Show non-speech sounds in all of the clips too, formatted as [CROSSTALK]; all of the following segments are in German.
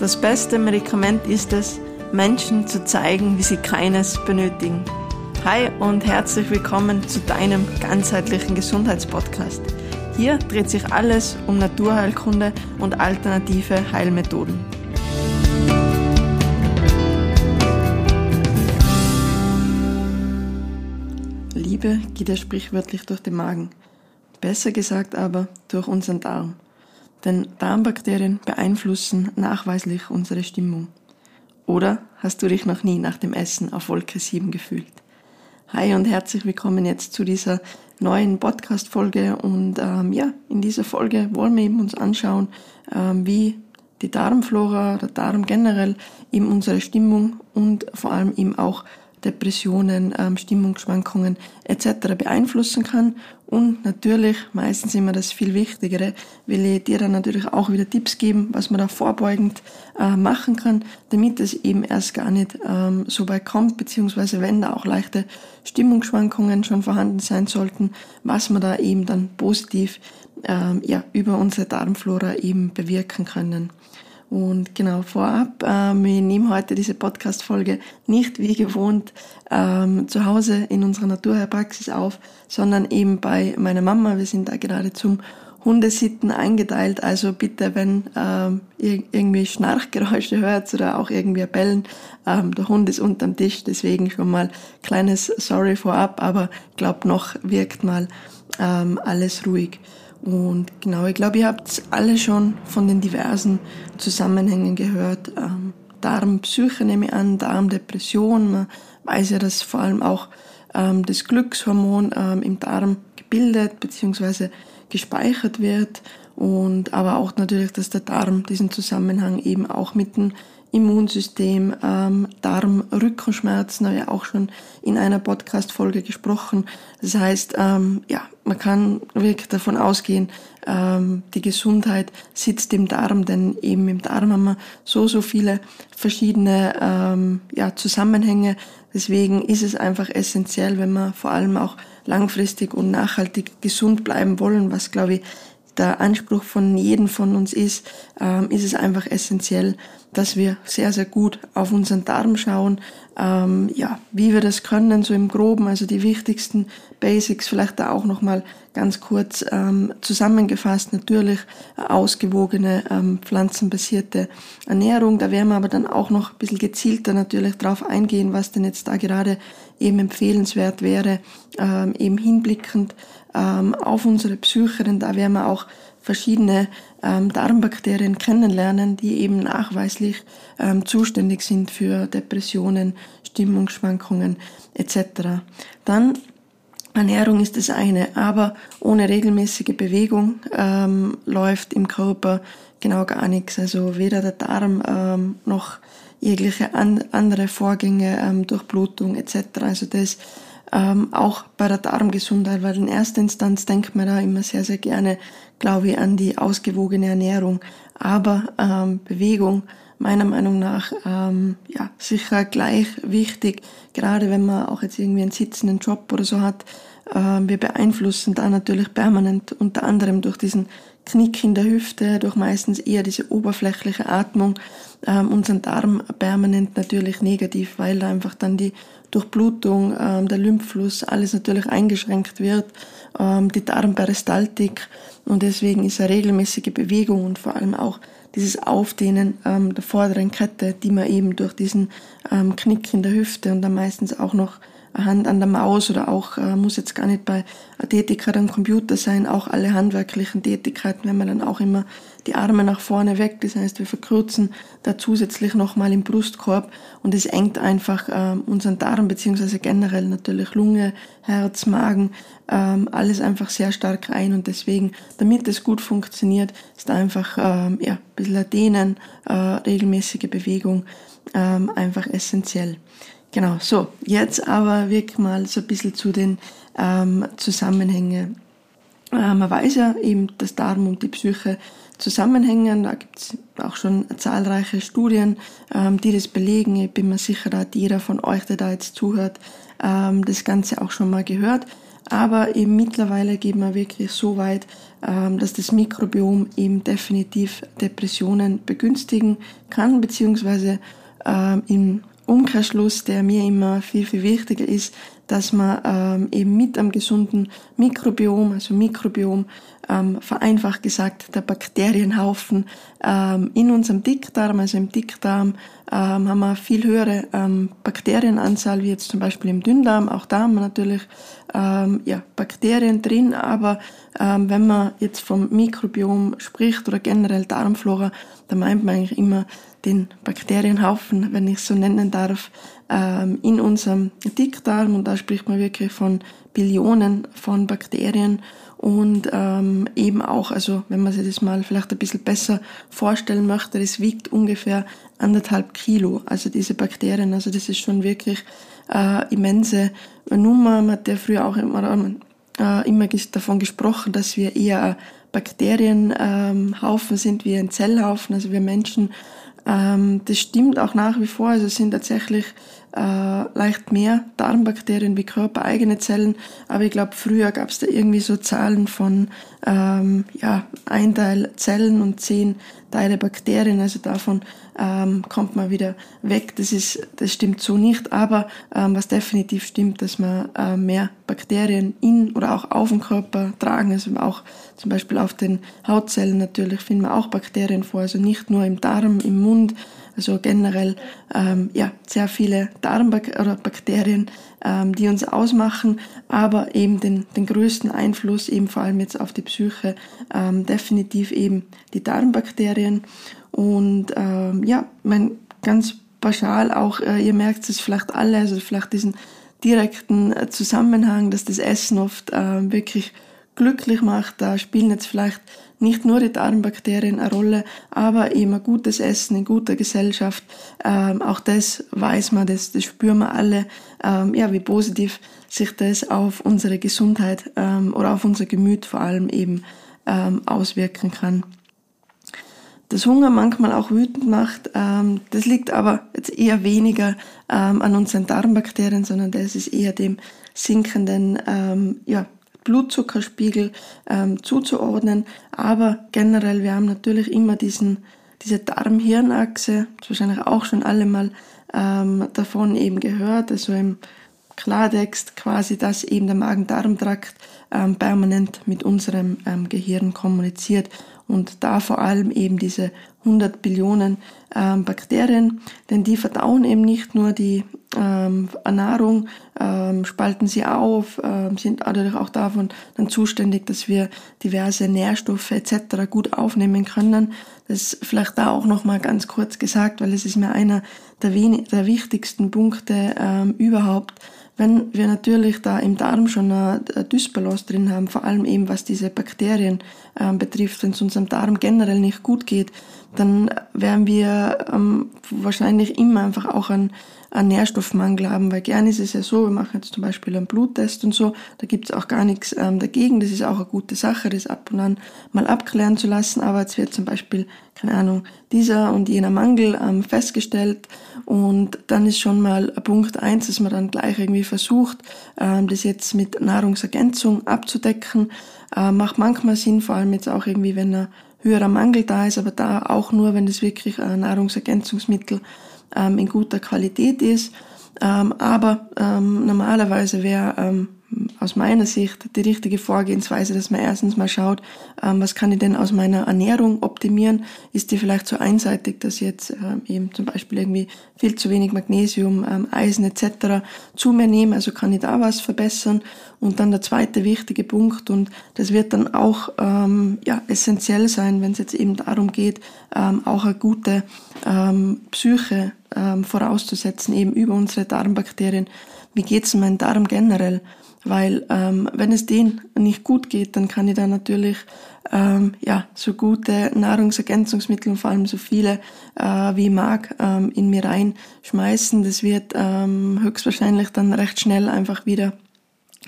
Das beste Medikament ist es, Menschen zu zeigen, wie sie keines benötigen. Hi und herzlich willkommen zu deinem ganzheitlichen Gesundheitspodcast. Hier dreht sich alles um Naturheilkunde und alternative Heilmethoden. Liebe geht ja sprichwörtlich durch den Magen. Besser gesagt aber durch unseren Darm. Denn Darmbakterien beeinflussen nachweislich unsere Stimmung. Oder hast du dich noch nie nach dem Essen auf Wolke 7 gefühlt? Hi und herzlich willkommen jetzt zu dieser neuen Podcast-Folge. Und ähm, ja, in dieser Folge wollen wir eben uns anschauen, ähm, wie die Darmflora, der Darm generell eben unsere Stimmung und vor allem eben auch Depressionen, ähm, Stimmungsschwankungen etc. beeinflussen kann. Und natürlich, meistens immer das viel Wichtigere, will ich dir dann natürlich auch wieder Tipps geben, was man da vorbeugend äh, machen kann, damit es eben erst gar nicht ähm, so weit kommt, beziehungsweise wenn da auch leichte Stimmungsschwankungen schon vorhanden sein sollten, was man da eben dann positiv ähm, ja, über unsere Darmflora eben bewirken können. Und genau vorab, ähm, wir nehmen heute diese Podcast-Folge nicht wie gewohnt ähm, zu Hause in unserer Naturheilpraxis auf, sondern eben bei meiner Mama. Wir sind da gerade zum Hundesitten eingeteilt. Also bitte, wenn ähm, ihr irgendwie Schnarchgeräusche hört oder auch irgendwie bellen, ähm, der Hund ist unterm Tisch. Deswegen schon mal kleines Sorry vorab, aber ich glaube noch wirkt mal ähm, alles ruhig. Und genau, ich glaube, ihr habt alle schon von den diversen Zusammenhängen gehört. Ähm, Darmpsyche nehme ich an, Darmdepression. Man weiß ja, dass vor allem auch ähm, das Glückshormon ähm, im Darm gebildet bzw. gespeichert wird. Und aber auch natürlich, dass der Darm diesen Zusammenhang eben auch mit dem Immunsystem, ähm, Darm, Rückenschmerzen, habe ich auch schon in einer Podcast-Folge gesprochen. Das heißt, ähm, ja, man kann wirklich davon ausgehen, ähm, die Gesundheit sitzt im Darm, denn eben im Darm haben wir so, so viele verschiedene ähm, ja, Zusammenhänge. Deswegen ist es einfach essentiell, wenn wir vor allem auch langfristig und nachhaltig gesund bleiben wollen, was, glaube ich, der Anspruch von jedem von uns ist, ähm, ist es einfach essentiell, dass wir sehr, sehr gut auf unseren Darm schauen, ähm, ja, wie wir das können, so im Groben, also die wichtigsten Basics, vielleicht da auch nochmal ganz kurz ähm, zusammengefasst, natürlich ausgewogene ähm, pflanzenbasierte Ernährung, da werden wir aber dann auch noch ein bisschen gezielter natürlich drauf eingehen, was denn jetzt da gerade eben empfehlenswert wäre, ähm, eben hinblickend ähm, auf unsere Psyche, denn da werden wir auch verschiedene ähm, Darmbakterien kennenlernen, die eben nachweislich ähm, zuständig sind für Depressionen, Stimmungsschwankungen etc. Dann Ernährung ist das eine, aber ohne regelmäßige Bewegung ähm, läuft im Körper genau gar nichts. Also weder der Darm ähm, noch jegliche an, andere Vorgänge, ähm, Durchblutung etc. Also das ähm, auch bei der Darmgesundheit, weil in erster Instanz denkt man da immer sehr, sehr gerne, glaube ich, an die ausgewogene Ernährung. Aber ähm, Bewegung meiner Meinung nach ähm, ja sicher gleich wichtig, gerade wenn man auch jetzt irgendwie einen sitzenden Job oder so hat. Ähm, wir beeinflussen da natürlich permanent unter anderem durch diesen Knick in der Hüfte, durch meistens eher diese oberflächliche Atmung ähm, unseren Darm permanent natürlich negativ, weil da einfach dann die Durchblutung, ähm, der Lymphfluss, alles natürlich eingeschränkt wird, ähm, die Darmperistaltik und deswegen ist eine regelmäßige Bewegung und vor allem auch dieses Aufdehnen ähm, der vorderen Kette, die man eben durch diesen ähm, Knick in der Hüfte und dann meistens auch noch Hand an der Maus oder auch, äh, muss jetzt gar nicht bei Tätigkeit am Computer sein, auch alle handwerklichen Tätigkeiten, wenn man dann auch immer die Arme nach vorne weg, das heißt, wir verkürzen da zusätzlich nochmal im Brustkorb und es engt einfach äh, unseren Darm beziehungsweise generell natürlich Lunge, Herz, Magen, ähm, alles einfach sehr stark ein und deswegen, damit es gut funktioniert, ist einfach ähm, ja, ein bisschen Dehnen, äh, regelmäßige Bewegung ähm, einfach essentiell. Genau, so, jetzt aber wirklich mal so ein bisschen zu den ähm, Zusammenhängen. Äh, man weiß ja eben, dass Darm und die Psyche zusammenhängen. Da gibt es auch schon zahlreiche Studien, ähm, die das belegen. Ich bin mir sicher, da hat jeder von euch, der da jetzt zuhört, ähm, das Ganze auch schon mal gehört. Aber eben mittlerweile geht man wirklich so weit, ähm, dass das Mikrobiom eben definitiv Depressionen begünstigen kann, beziehungsweise ähm, im Umkehrschluss, der mir immer viel, viel wichtiger ist, dass man ähm, eben mit einem gesunden Mikrobiom, also Mikrobiom, ähm, vereinfacht gesagt, der Bakterienhaufen ähm, in unserem Dickdarm, also im Dickdarm, ähm, haben wir viel höhere ähm, Bakterienanzahl, wie jetzt zum Beispiel im Dünndarm. Auch da haben wir natürlich ähm, ja, Bakterien drin, aber ähm, wenn man jetzt vom Mikrobiom spricht oder generell Darmflora, dann meint man eigentlich immer den Bakterienhaufen, wenn ich es so nennen darf, ähm, in unserem Dickdarm. Und da spricht man wirklich von Billionen von Bakterien und ähm, eben auch, also wenn man sich das mal vielleicht ein bisschen besser vorstellen möchte, das wiegt ungefähr anderthalb Kilo, also diese Bakterien, also das ist schon wirklich äh, immense Nummer. Man hat ja früher auch immer, äh, immer davon gesprochen, dass wir eher Bakterienhaufen ähm, sind wie ein Zellhaufen, also wir Menschen ähm, das stimmt auch nach wie vor. Also es sind tatsächlich äh, leicht mehr Darmbakterien wie körpereigene Zellen. Aber ich glaube, früher gab es da irgendwie so Zahlen von ähm, ja, ein Teil Zellen und zehn Teile Bakterien. Also davon ähm, kommt man wieder weg. Das, ist, das stimmt so nicht. Aber ähm, was definitiv stimmt, dass man äh, mehr Bakterien in oder auch auf dem Körper tragen. Also auch zum Beispiel auf den Hautzellen natürlich finden wir auch Bakterien vor. Also nicht nur im Darm, im Mund, also generell ähm, ja, sehr viele Darmbakterien, ähm, die uns ausmachen, aber eben den, den größten Einfluss eben vor allem jetzt auf die Psyche ähm, definitiv eben die Darmbakterien. Und ähm, ja, mein ganz pauschal auch, äh, ihr merkt es vielleicht alle, also vielleicht diesen direkten äh, Zusammenhang, dass das Essen oft äh, wirklich glücklich macht. Da spielen jetzt vielleicht nicht nur die Darmbakterien eine Rolle, aber eben gutes Essen in guter Gesellschaft. Ähm, auch das weiß man, das, das spüren wir alle, ähm, ja, wie positiv sich das auf unsere Gesundheit ähm, oder auf unser Gemüt vor allem eben ähm, auswirken kann. Das Hunger manchmal auch wütend macht, ähm, das liegt aber jetzt eher weniger ähm, an unseren Darmbakterien, sondern das ist eher dem sinkenden ja, Blutzuckerspiegel ähm, zuzuordnen. Aber generell, wir haben natürlich immer diesen, diese Darm-Hirn-Achse, wahrscheinlich auch schon alle mal ähm, davon eben gehört, also im Klartext quasi, dass eben der Magen-Darm-Trakt ähm, permanent mit unserem ähm, Gehirn kommuniziert und da vor allem eben diese 100 Billionen ähm, Bakterien, denn die verdauen eben nicht nur die ähm, Nahrung, ähm, spalten sie auf, ähm, sind natürlich auch davon dann zuständig, dass wir diverse Nährstoffe etc. gut aufnehmen können. Das ist vielleicht da auch noch mal ganz kurz gesagt, weil es ist mir einer der, der wichtigsten Punkte ähm, überhaupt, wenn wir natürlich da im Darm schon eine Dysbalance drin haben, vor allem eben was diese Bakterien ähm, betrifft, wenn es unserem Darm generell nicht gut geht, dann werden wir ähm, wahrscheinlich immer einfach auch einen, einen Nährstoffmangel haben, weil gern ist es ja so, wir machen jetzt zum Beispiel einen Bluttest und so, da gibt es auch gar nichts ähm, dagegen, das ist auch eine gute Sache, das ab und an mal abklären zu lassen, aber jetzt wird zum Beispiel, keine Ahnung, dieser und jener Mangel ähm, festgestellt. Und dann ist schon mal Punkt eins, dass man dann gleich irgendwie versucht, ähm, das jetzt mit Nahrungsergänzung abzudecken. Äh, macht manchmal Sinn, vor allem jetzt auch irgendwie, wenn ein höherer Mangel da ist, aber da auch nur, wenn es wirklich ein Nahrungsergänzungsmittel ähm, in guter Qualität ist. Ähm, aber ähm, normalerweise wäre aus meiner Sicht die richtige Vorgehensweise, dass man erstens mal schaut, ähm, was kann ich denn aus meiner Ernährung optimieren? Ist die vielleicht so einseitig, dass ich jetzt ähm, eben zum Beispiel irgendwie viel zu wenig Magnesium, ähm, Eisen etc. zu mir nehme? Also kann ich da was verbessern? Und dann der zweite wichtige Punkt, und das wird dann auch ja, essentiell sein, wenn es jetzt eben darum geht, auch eine gute Psyche vorauszusetzen, eben über unsere Darmbakterien. Wie geht's in meinem Darm generell? Weil ähm, wenn es denen nicht gut geht, dann kann ich da natürlich ähm, ja, so gute Nahrungsergänzungsmittel und vor allem so viele äh, wie ich mag ähm, in mir reinschmeißen. Das wird ähm, höchstwahrscheinlich dann recht schnell einfach wieder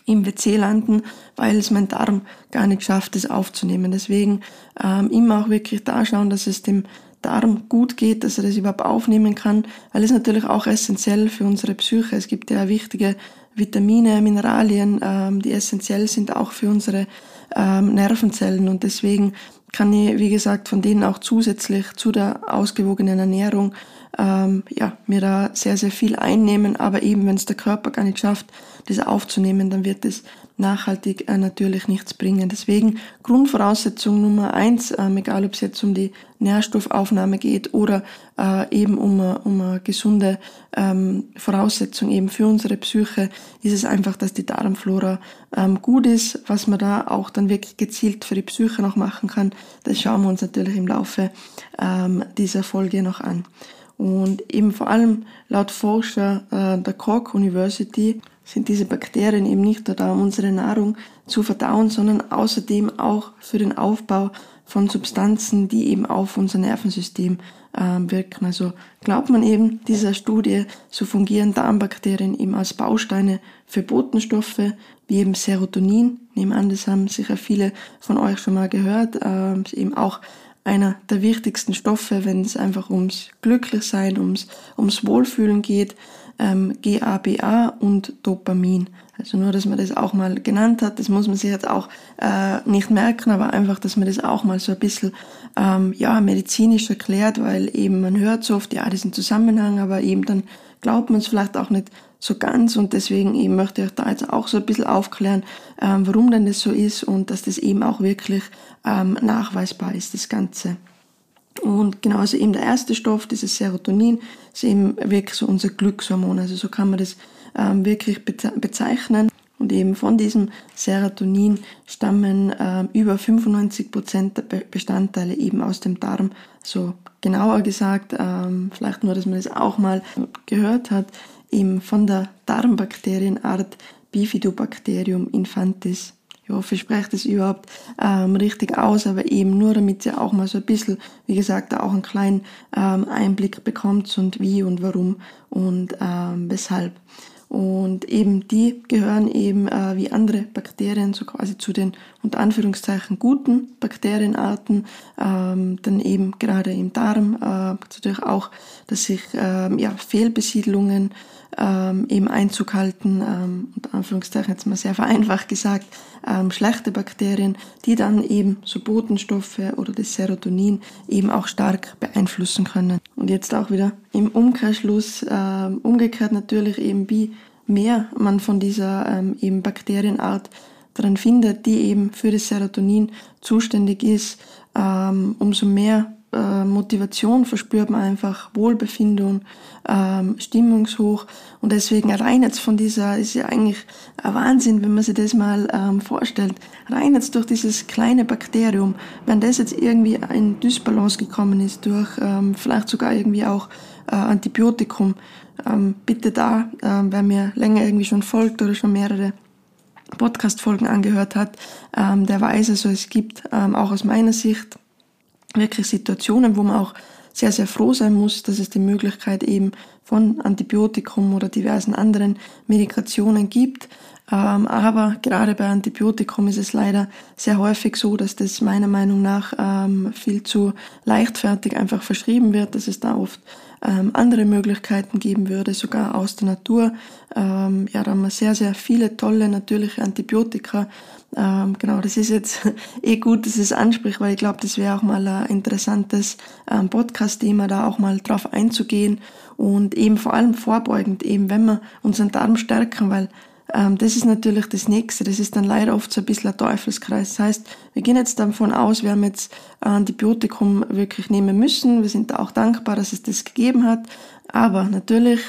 im WC landen, weil es mein Darm gar nicht schafft, es aufzunehmen. Deswegen ähm, immer auch wirklich da schauen, dass es dem Darm gut geht, dass er das überhaupt aufnehmen kann, weil es natürlich auch essentiell für unsere Psyche. Es gibt ja wichtige Vitamine, Mineralien, ähm, die essentiell sind auch für unsere ähm, Nervenzellen und deswegen kann ich, wie gesagt, von denen auch zusätzlich zu der ausgewogenen Ernährung ähm, ja, mir da sehr, sehr viel einnehmen. Aber eben, wenn es der Körper gar nicht schafft, das aufzunehmen, dann wird es nachhaltig äh, natürlich nichts bringen. Deswegen Grundvoraussetzung Nummer eins, ähm, egal ob es jetzt um die Nährstoffaufnahme geht oder äh, eben um, um eine gesunde ähm, Voraussetzung eben für unsere Psyche, ist es einfach, dass die Darmflora ähm, gut ist. Was man da auch dann wirklich gezielt für die Psyche noch machen kann, das schauen wir uns natürlich im Laufe ähm, dieser Folge noch an. Und eben vor allem laut Forscher äh, der Cork University sind diese Bakterien eben nicht nur da, um unsere Nahrung zu verdauen, sondern außerdem auch für den Aufbau von Substanzen, die eben auf unser Nervensystem äh, wirken. Also glaubt man eben dieser Studie, so fungieren Darmbakterien eben als Bausteine für Botenstoffe, wie eben Serotonin. Nehmen an, das haben sicher viele von euch schon mal gehört, äh, eben auch einer der wichtigsten Stoffe, wenn es einfach ums Glücklichsein, ums, ums Wohlfühlen geht, ähm, GABA und Dopamin. Also nur, dass man das auch mal genannt hat, das muss man sich jetzt auch äh, nicht merken, aber einfach, dass man das auch mal so ein bisschen ähm, ja, medizinisch erklärt, weil eben man hört so oft, ja, diesen Zusammenhang, aber eben dann glaubt man es vielleicht auch nicht so ganz und deswegen eben möchte ich da jetzt auch so ein bisschen aufklären, ähm, warum denn das so ist und dass das eben auch wirklich ähm, nachweisbar ist, das Ganze. Und genauso eben der erste Stoff, dieses Serotonin, ist eben wirklich so unser Glückshormon. Also so kann man das ähm, wirklich bezeichnen. Und eben von diesem Serotonin stammen ähm, über 95 Prozent der Bestandteile eben aus dem Darm. So genauer gesagt, ähm, vielleicht nur, dass man das auch mal gehört hat, eben von der Darmbakterienart Bifidobacterium infantis. Ich hoffe, ich spreche das überhaupt ähm, richtig aus, aber eben nur, damit ihr auch mal so ein bisschen, wie gesagt, auch einen kleinen ähm, Einblick bekommt und wie und warum und ähm, weshalb. Und eben die gehören eben äh, wie andere Bakterien so quasi zu den unter Anführungszeichen guten Bakterienarten. Ähm, dann eben gerade im Darm äh, natürlich auch, dass sich ähm, ja, Fehlbesiedlungen ähm, eben Einzug halten, ähm, unter Anführungszeichen jetzt mal sehr vereinfacht gesagt, ähm, schlechte Bakterien, die dann eben so Botenstoffe oder das Serotonin eben auch stark beeinflussen können. Und jetzt auch wieder im Umkehrschluss, ähm, umgekehrt natürlich eben wie mehr man von dieser ähm, eben Bakterienart dran findet, die eben für das Serotonin zuständig ist, ähm, umso mehr äh, Motivation verspürt man einfach, Wohlbefinden, ähm, Stimmungshoch. Und deswegen rein jetzt von dieser, ist ja eigentlich ein Wahnsinn, wenn man sich das mal ähm, vorstellt, rein jetzt durch dieses kleine Bakterium, wenn das jetzt irgendwie in Dysbalance gekommen ist, durch ähm, vielleicht sogar irgendwie auch äh, Antibiotikum, ähm, bitte da, äh, wer mir länger irgendwie schon folgt oder schon mehrere Podcast-Folgen angehört hat, ähm, der weiß also, es gibt ähm, auch aus meiner Sicht wirklich Situationen, wo man auch sehr, sehr froh sein muss, dass es die Möglichkeit eben von Antibiotikum oder diversen anderen Medikationen gibt. Ähm, aber gerade bei Antibiotikum ist es leider sehr häufig so, dass das meiner Meinung nach ähm, viel zu leichtfertig einfach verschrieben wird, dass es da oft ähm, andere Möglichkeiten geben würde, sogar aus der Natur. Ja, da haben wir sehr, sehr viele tolle natürliche Antibiotika. Ähm, genau, das ist jetzt [LAUGHS] eh gut, dass es anspricht, weil ich glaube, das wäre auch mal ein interessantes ähm, Podcast-Thema, da auch mal drauf einzugehen und eben vor allem vorbeugend, eben wenn wir unseren Darm stärken, weil ähm, das ist natürlich das Nächste. Das ist dann leider oft so ein bisschen ein Teufelskreis. Das heißt, wir gehen jetzt davon aus, wir haben jetzt Antibiotikum wirklich nehmen müssen. Wir sind auch dankbar, dass es das gegeben hat. Aber natürlich,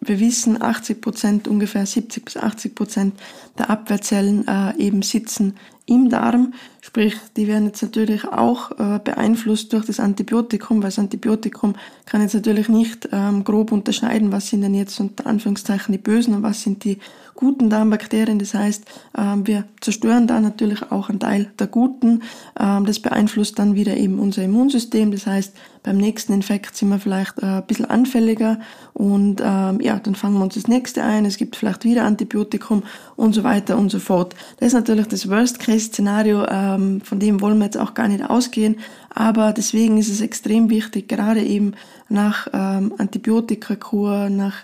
wir wissen, 80 Prozent, ungefähr 70 bis 80 Prozent der Abwehrzellen äh, eben sitzen im Darm. Sprich, die werden jetzt natürlich auch äh, beeinflusst durch das Antibiotikum, weil das Antibiotikum kann jetzt natürlich nicht ähm, grob unterscheiden, was sind denn jetzt unter Anführungszeichen die Bösen und was sind die guten Darmbakterien. Das heißt, ähm, wir zerstören da natürlich auch einen Teil der guten. Ähm, das beeinflusst dann wieder eben unser Immunsystem. Das heißt, beim nächsten Infekt sind wir vielleicht äh, ein bisschen anfälliger und ähm, ja, dann fangen wir uns das nächste ein. Es gibt vielleicht wieder Antibiotikum und so weiter und so fort. Das ist natürlich das Worst-Case-Szenario, ähm, von dem wollen wir jetzt auch gar nicht ausgehen. Aber deswegen ist es extrem wichtig, gerade eben nach ähm, Antibiotikakur, nach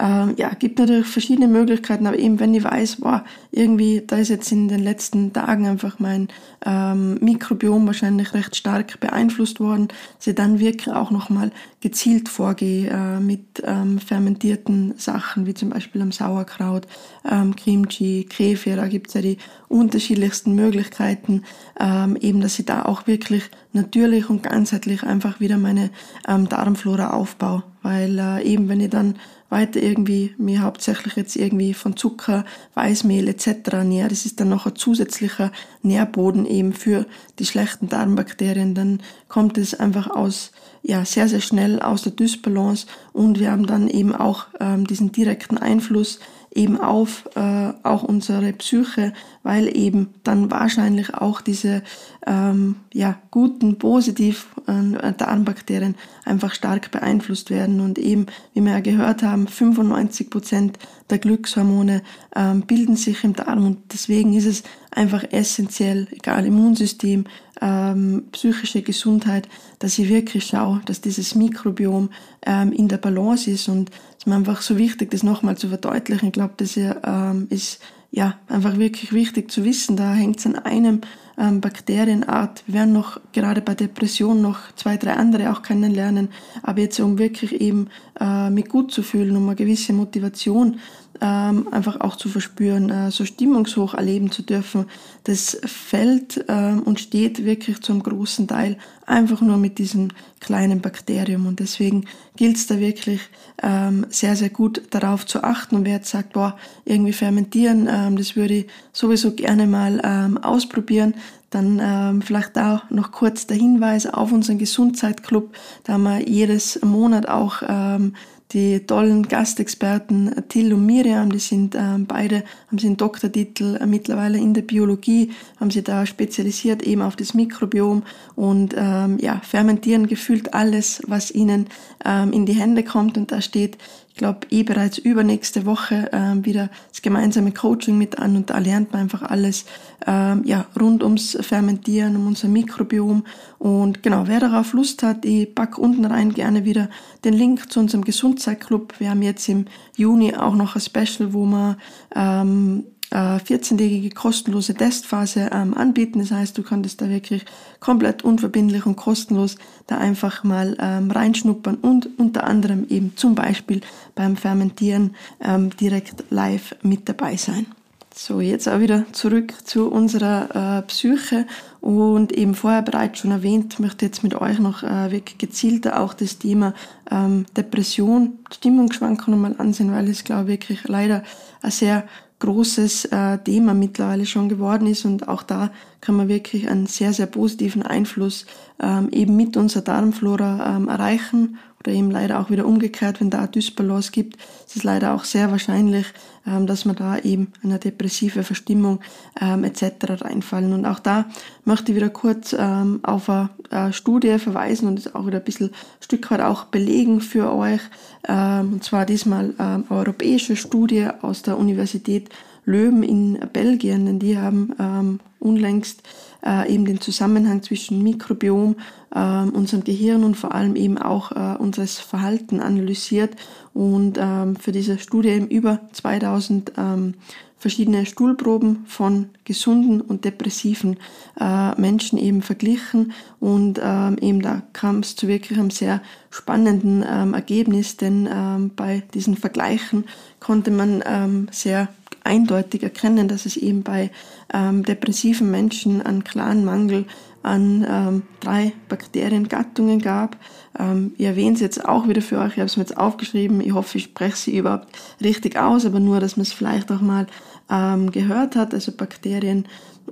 ähm, ja, gibt natürlich verschiedene Möglichkeiten, aber eben wenn ich weiß, boah, irgendwie, da ist jetzt in den letzten Tagen einfach mein ähm, Mikrobiom wahrscheinlich recht stark beeinflusst worden, dass ich dann wirklich auch nochmal gezielt vorgehe äh, mit ähm, fermentierten Sachen, wie zum Beispiel am Sauerkraut, ähm, Kimchi, Kefir, da gibt's ja die unterschiedlichsten Möglichkeiten, ähm, eben, dass ich da auch wirklich natürlich und ganzheitlich einfach wieder meine ähm, Darmflora aufbaue, weil äh, eben, wenn ich dann weiter irgendwie mir hauptsächlich jetzt irgendwie von Zucker, Weißmehl etc. ernähre, das ist dann noch ein zusätzlicher Nährboden eben für die schlechten Darmbakterien, dann kommt es einfach aus ja sehr sehr schnell aus der Dysbalance und wir haben dann eben auch ähm, diesen direkten Einfluss eben auf äh, auch unsere Psyche, weil eben dann wahrscheinlich auch diese ähm, ja, guten, positiv äh, Darmbakterien einfach stark beeinflusst werden und eben, wie wir ja gehört haben, 95 Prozent der Glückshormone ähm, bilden sich im Darm und deswegen ist es einfach essentiell, egal Immunsystem, ähm, psychische Gesundheit, dass ich wirklich schaue, dass dieses Mikrobiom ähm, in der Balance ist und es ist mir einfach so wichtig, das nochmal zu verdeutlichen. Ich glaube, das ähm, ist ja einfach wirklich wichtig zu wissen. Da hängt es an einem ähm, Bakterienart. Wir werden noch gerade bei Depression noch zwei, drei andere auch kennenlernen. Aber jetzt um wirklich eben äh, mich gut zu fühlen, um eine gewisse Motivation ähm, einfach auch zu verspüren, äh, so stimmungshoch erleben zu dürfen, das fällt ähm, und steht wirklich zum großen Teil einfach nur mit diesem kleinen Bakterium. Und deswegen gilt es da wirklich ähm, sehr, sehr gut darauf zu achten. Und wer jetzt sagt, boah, irgendwie fermentieren, ähm, das würde ich sowieso gerne mal ähm, ausprobieren, dann ähm, vielleicht da noch kurz der Hinweis auf unseren Gesundheitsclub. Da haben wir jedes Monat auch ähm, die tollen Gastexperten Till und Miriam, die sind ähm, beide, haben sie einen Doktortitel äh, mittlerweile in der Biologie, haben sie da spezialisiert eben auf das Mikrobiom und ähm, ja, fermentieren gefühlt alles, was ihnen ähm, in die Hände kommt. Und da steht glaube, eh bereits übernächste Woche ähm, wieder das gemeinsame Coaching mit an und da lernt man einfach alles ähm, ja, rund ums Fermentieren, um unser Mikrobiom. Und genau, wer darauf Lust hat, ich pack unten rein gerne wieder den Link zu unserem Gesundheitsclub. Wir haben jetzt im Juni auch noch ein Special, wo man ähm, 14-tägige kostenlose Testphase ähm, anbieten. Das heißt, du kannst da wirklich komplett unverbindlich und kostenlos da einfach mal ähm, reinschnuppern und unter anderem eben zum Beispiel beim Fermentieren ähm, direkt live mit dabei sein. So, jetzt auch wieder zurück zu unserer äh, Psyche und eben vorher bereits schon erwähnt, möchte jetzt mit euch noch äh, wirklich gezielter auch das Thema ähm, Depression, Stimmungsschwankungen mal ansehen, weil es glaube ich wirklich leider ein sehr großes äh, Thema mittlerweile schon geworden ist. Und auch da kann man wirklich einen sehr, sehr positiven Einfluss ähm, eben mit unserer Darmflora ähm, erreichen oder eben leider auch wieder umgekehrt, wenn da Dysbalance gibt, ist es leider auch sehr wahrscheinlich, ähm, dass man da eben eine depressive Verstimmung ähm, etc. reinfallen. Und auch da möchte ich wieder kurz ähm, auf eine, eine Studie verweisen und das auch wieder ein bisschen Stück weit auch belegen für euch. Ähm, und zwar diesmal ähm, eine europäische Studie aus der Universität Löwen in Belgien, denn die haben ähm, unlängst äh, eben den Zusammenhang zwischen Mikrobiom, äh, unserem Gehirn und vor allem eben auch äh, unseres Verhalten analysiert und ähm, für diese Studie eben über 2000 ähm, verschiedene Stuhlproben von gesunden und depressiven äh, Menschen eben verglichen und ähm, eben da kam es zu wirklich einem sehr spannenden ähm, Ergebnis, denn ähm, bei diesen Vergleichen konnte man ähm, sehr eindeutig erkennen, dass es eben bei ähm, depressiven Menschen einen klaren Mangel an ähm, drei Bakteriengattungen gab. Ähm, ich erwähne es jetzt auch wieder für euch, ich habe es mir jetzt aufgeschrieben, ich hoffe, ich spreche sie überhaupt richtig aus, aber nur, dass man es vielleicht auch mal ähm, gehört hat. Also Bakterien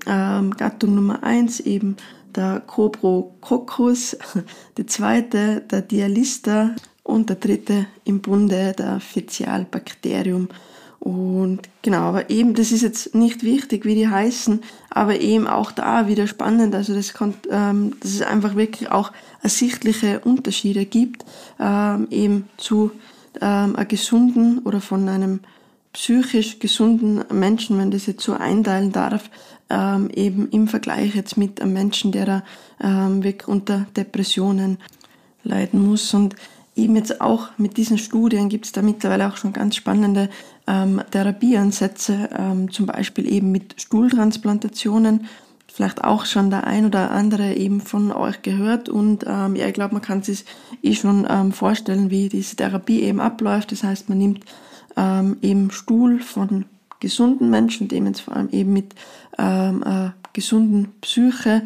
ähm, Nummer eins eben der Cobrococcus, [LAUGHS] der zweite der Dialista und der dritte im Bunde der Fäzialbakterium. Und genau, aber eben, das ist jetzt nicht wichtig, wie die heißen, aber eben auch da wieder spannend. Also das kann, ähm, dass es einfach wirklich auch ersichtliche Unterschiede gibt, ähm, eben zu ähm, einem gesunden oder von einem psychisch gesunden Menschen, wenn das jetzt so einteilen darf, ähm, eben im Vergleich jetzt mit einem Menschen, der da ähm, weg unter Depressionen leiden muss. Und eben jetzt auch mit diesen Studien gibt es da mittlerweile auch schon ganz spannende ähm, Therapieansätze, ähm, zum Beispiel eben mit Stuhltransplantationen. Vielleicht auch schon der ein oder andere eben von euch gehört und ähm, ja, ich glaube, man kann sich eh schon ähm, vorstellen, wie diese Therapie eben abläuft. Das heißt, man nimmt ähm, eben Stuhl von gesunden Menschen, dem jetzt vor allem eben mit ähm, äh, gesunden Psyche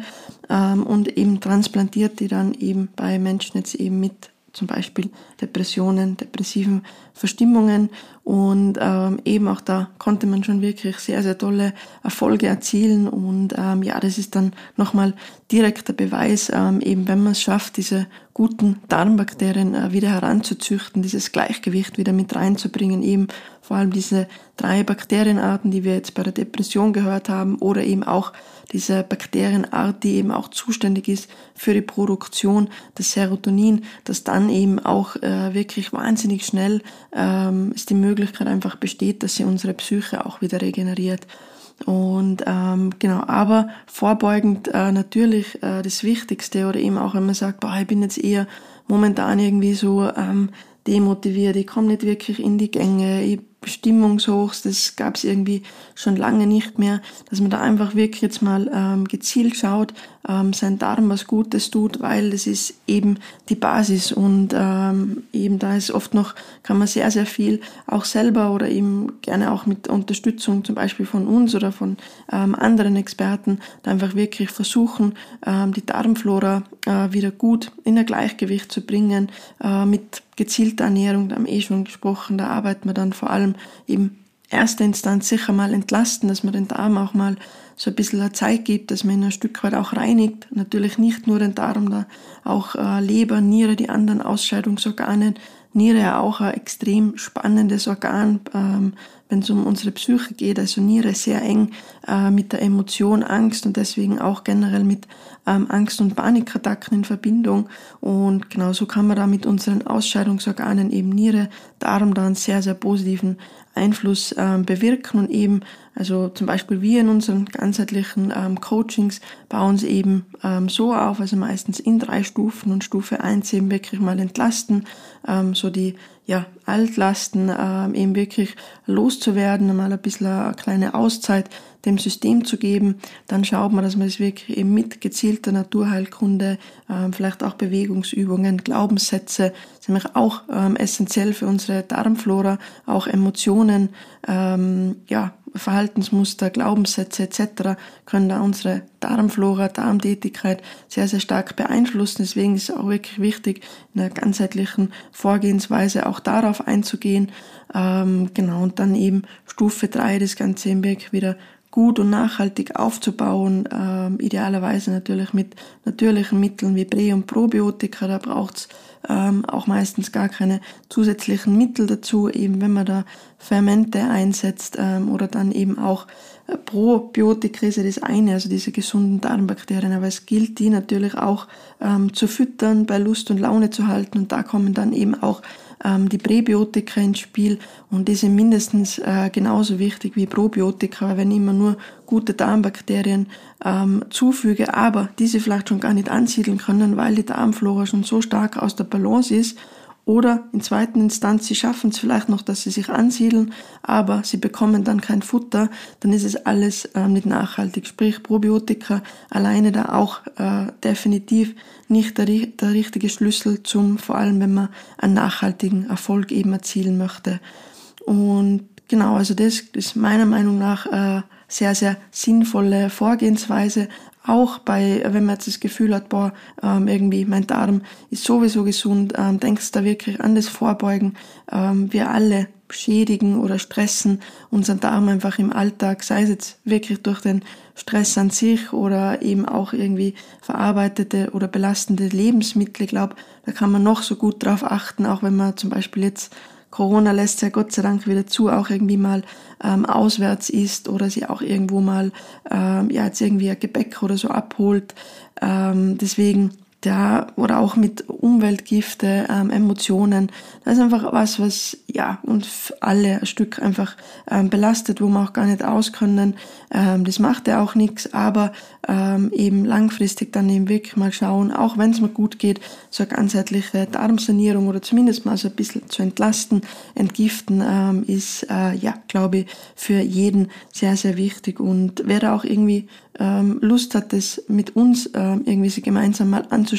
und eben transplantiert die dann eben bei Menschen jetzt eben mit zum Beispiel Depressionen, depressiven Verstimmungen und ähm, eben auch da konnte man schon wirklich sehr, sehr tolle Erfolge erzielen. Und ähm, ja, das ist dann nochmal direkter Beweis, ähm, eben wenn man es schafft, diese guten Darmbakterien äh, wieder heranzuzüchten, dieses Gleichgewicht wieder mit reinzubringen, eben vor allem diese drei Bakterienarten, die wir jetzt bei der Depression gehört haben oder eben auch diese Bakterienart, die eben auch zuständig ist für die Produktion des Serotonin, dass dann eben auch äh, wirklich wahnsinnig schnell ähm, ist die Möglichkeit einfach besteht, dass sie unsere Psyche auch wieder regeneriert. Und ähm, genau, aber vorbeugend äh, natürlich äh, das Wichtigste oder eben auch wenn man sagt, boah, ich bin jetzt eher momentan irgendwie so ähm, demotiviert, ich komme nicht wirklich in die Gänge, ich Stimmungshochs, das gab es irgendwie schon lange nicht mehr, dass man da einfach wirklich jetzt mal ähm, gezielt schaut, ähm, sein Darm was Gutes tut, weil das ist eben die Basis und ähm, eben da ist oft noch, kann man sehr, sehr viel auch selber oder eben gerne auch mit Unterstützung zum Beispiel von uns oder von ähm, anderen Experten da einfach wirklich versuchen, ähm, die Darmflora äh, wieder gut in ein Gleichgewicht zu bringen. Äh, mit gezielter Ernährung, da haben wir eh schon gesprochen, da arbeiten wir dann vor allem eben erster Instanz sicher mal entlasten, dass man den Darm auch mal so ein bisschen Zeit gibt, dass man ein Stück weit auch reinigt. Natürlich nicht nur den Darm, da auch äh, Leber, Niere, die anderen Ausscheidungsorgane. Niere auch ein extrem spannendes Organ, ähm, wenn es um unsere Psyche geht. Also Niere sehr eng äh, mit der Emotion Angst und deswegen auch generell mit ähm, Angst- und Panikattacken in Verbindung. Und genauso kann man da mit unseren Ausscheidungsorganen eben Niere, Darm da einen sehr, sehr positiven Einfluss ähm, bewirken und eben, also zum Beispiel wir in unseren ganzheitlichen ähm, Coachings bauen sie eben ähm, so auf, also meistens in drei Stufen und Stufe eins eben wirklich mal entlasten, ähm, so die ja, Altlasten ähm, eben wirklich loszuwerden, mal ein bisschen eine kleine Auszeit dem System zu geben, dann schaut man, dass man es wirklich eben mit gezielter Naturheilkunde, ähm, vielleicht auch Bewegungsübungen, Glaubenssätze, sind auch ähm, essentiell für unsere Darmflora, auch Emotionen, ähm, ja, Verhaltensmuster, Glaubenssätze etc. können da unsere Darmflora, Darmtätigkeit sehr, sehr stark beeinflussen. Deswegen ist es auch wirklich wichtig, in einer ganzheitlichen Vorgehensweise auch darauf einzugehen. Ähm, genau, und dann eben Stufe drei das Ganze im Weg wieder gut und nachhaltig aufzubauen, ähm, idealerweise natürlich mit natürlichen Mitteln wie Prä- und Probiotika. Da braucht's ähm, auch meistens gar keine zusätzlichen Mittel dazu, eben wenn man da Fermente einsetzt ähm, oder dann eben auch äh, Probiotika ist ja das eine, also diese gesunden Darmbakterien, aber es gilt die natürlich auch ähm, zu füttern, bei Lust und Laune zu halten. Und da kommen dann eben auch die Präbiotika ins Spiel und die sind mindestens äh, genauso wichtig wie Probiotika, wenn ich immer nur gute Darmbakterien ähm, zufüge, aber diese vielleicht schon gar nicht ansiedeln können, weil die Darmflora schon so stark aus der Balance ist oder in zweiter Instanz, sie schaffen es vielleicht noch, dass sie sich ansiedeln, aber sie bekommen dann kein Futter, dann ist es alles äh, nicht nachhaltig. Sprich, Probiotika alleine da auch äh, definitiv nicht der, der richtige Schlüssel zum, vor allem wenn man einen nachhaltigen Erfolg eben erzielen möchte. Und genau, also das ist meiner Meinung nach äh, sehr, sehr sinnvolle Vorgehensweise, auch bei, wenn man jetzt das Gefühl hat, boah, ähm, irgendwie mein Darm ist sowieso gesund, ähm, denkst da wirklich an das Vorbeugen. Ähm, wir alle schädigen oder stressen unseren Darm einfach im Alltag, sei es jetzt wirklich durch den Stress an sich oder eben auch irgendwie verarbeitete oder belastende Lebensmittel. Ich glaube, da kann man noch so gut drauf achten, auch wenn man zum Beispiel jetzt Corona lässt ja Gott sei Dank wieder zu, auch irgendwie mal ähm, auswärts isst oder sie auch irgendwo mal ähm, ja jetzt irgendwie ein Gebäck oder so abholt. Ähm, deswegen da oder auch mit Umweltgifte, ähm, Emotionen. Das ist einfach was, was ja uns alle ein Stück einfach ähm, belastet, wo wir auch gar nicht auskönnen. Ähm, das macht ja auch nichts, aber ähm, eben langfristig dann eben wirklich mal schauen, auch wenn es mir gut geht, so eine ganzheitliche Darmsanierung oder zumindest mal so ein bisschen zu entlasten, entgiften, ähm, ist äh, ja, glaube ich, für jeden sehr, sehr wichtig und wer auch irgendwie ähm, Lust hat, das mit uns ähm, irgendwie gemeinsam mal anzuschauen,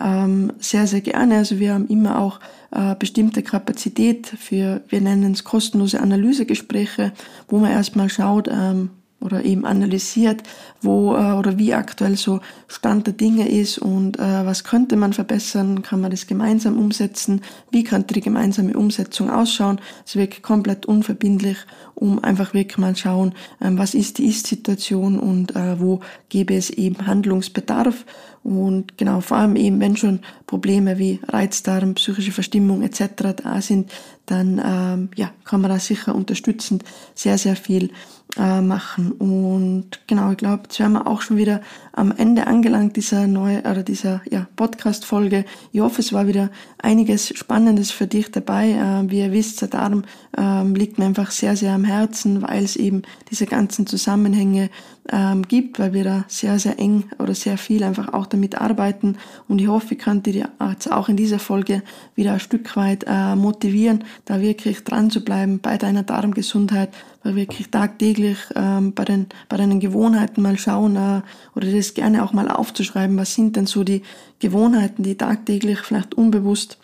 ähm, sehr, sehr gerne. Also wir haben immer auch äh, bestimmte Kapazität für, wir nennen es kostenlose Analysegespräche, wo man erstmal schaut, ähm, oder eben analysiert, wo äh, oder wie aktuell so Stand der Dinge ist und äh, was könnte man verbessern, kann man das gemeinsam umsetzen, wie könnte die gemeinsame Umsetzung ausschauen. Es wirklich komplett unverbindlich, um einfach wirklich mal schauen, ähm, was ist die Ist-Situation und äh, wo gäbe es eben Handlungsbedarf. Und genau, vor allem eben, wenn schon Probleme wie Reizdarm, psychische Verstimmung etc. da sind, dann ähm, ja, kann man da sicher unterstützend sehr, sehr viel äh, machen. Und genau, ich glaube, jetzt wären wir auch schon wieder am Ende angelangt dieser neue oder dieser ja, Podcast-Folge. Ich hoffe, es war wieder einiges Spannendes für dich dabei. Äh, wie ihr wisst, der Darm äh, liegt mir einfach sehr, sehr am Herzen, weil es eben diese ganzen Zusammenhänge ähm, gibt, weil wir da sehr, sehr eng oder sehr viel einfach auch damit arbeiten. Und ich hoffe, ich könnte dir jetzt auch in dieser Folge wieder ein Stück weit äh, motivieren, da wirklich dran zu bleiben bei deiner Darmgesundheit, wirklich tagtäglich ähm, bei, den, bei deinen Gewohnheiten mal schauen äh, oder das gerne auch mal aufzuschreiben, was sind denn so die Gewohnheiten, die tagtäglich vielleicht unbewusst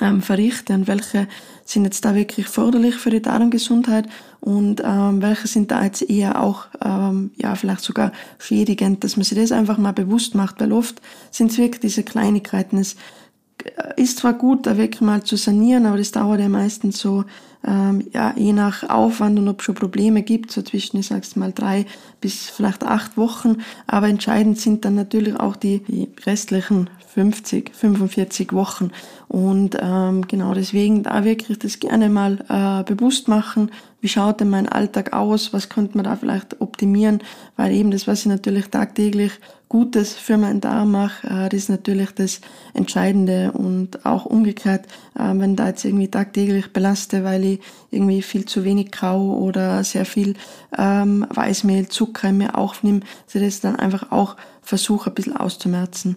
ähm, verrichte und welche sind jetzt da wirklich förderlich für die Darmgesundheit und ähm, welche sind da jetzt eher auch ähm, ja vielleicht sogar schädigend, dass man sich das einfach mal bewusst macht, weil oft sind es wirklich diese Kleinigkeiten. Es ist zwar gut, da wirklich mal zu sanieren, aber das dauert ja meistens so, ähm, ja, je nach Aufwand und ob es schon Probleme gibt, so zwischen, ich sag's mal, drei bis vielleicht acht Wochen. Aber entscheidend sind dann natürlich auch die, die restlichen 50, 45 Wochen. Und ähm, genau deswegen da wirklich das gerne mal äh, bewusst machen. Wie schaut denn mein Alltag aus? Was könnte man da vielleicht optimieren? Weil eben das, was ich natürlich tagtäglich Gutes für meinen Darm mache, äh, das ist natürlich das Entscheidende. Und auch umgekehrt, äh, wenn da jetzt irgendwie tagtäglich belaste, weil ich irgendwie viel zu wenig kau oder sehr viel ähm, Weißmehl, Zucker in mir aufnehme, dass ich das dann einfach auch versuche, ein bisschen auszumerzen.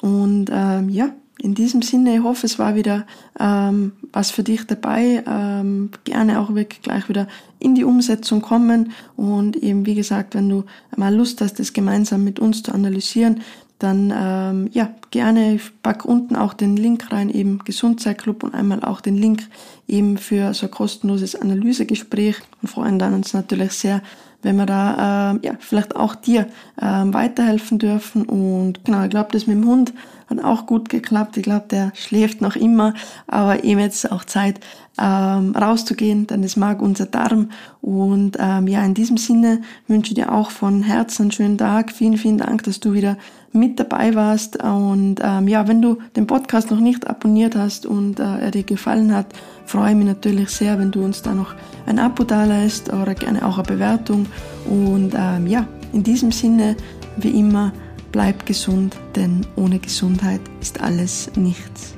Und ähm, ja, in diesem Sinne, ich hoffe, es war wieder ähm, was für dich dabei. Ähm, gerne auch wirklich gleich wieder in die Umsetzung kommen. Und eben, wie gesagt, wenn du mal Lust hast, das gemeinsam mit uns zu analysieren, dann ähm, ja, gerne, pack unten auch den Link rein, eben Gesundzeitclub und einmal auch den Link eben für so ein kostenloses Analysegespräch und freuen dann uns natürlich sehr, wenn wir da äh, ja, vielleicht auch dir äh, weiterhelfen dürfen. Und genau, ich glaube, das mit dem Hund hat auch gut geklappt. Ich glaube, der schläft noch immer, aber eben jetzt auch Zeit, ähm, rauszugehen, denn das mag unser Darm. Und ähm, ja, in diesem Sinne wünsche ich dir auch von Herzen einen schönen Tag. Vielen, vielen Dank, dass du wieder mit dabei warst. Und ähm, ja, wenn du den Podcast noch nicht abonniert hast und äh, er dir gefallen hat, freue ich mich natürlich sehr, wenn du uns da noch ein Abo da lässt oder gerne auch eine Bewertung. Und ähm, ja, in diesem Sinne, wie immer, bleib gesund, denn ohne Gesundheit ist alles nichts.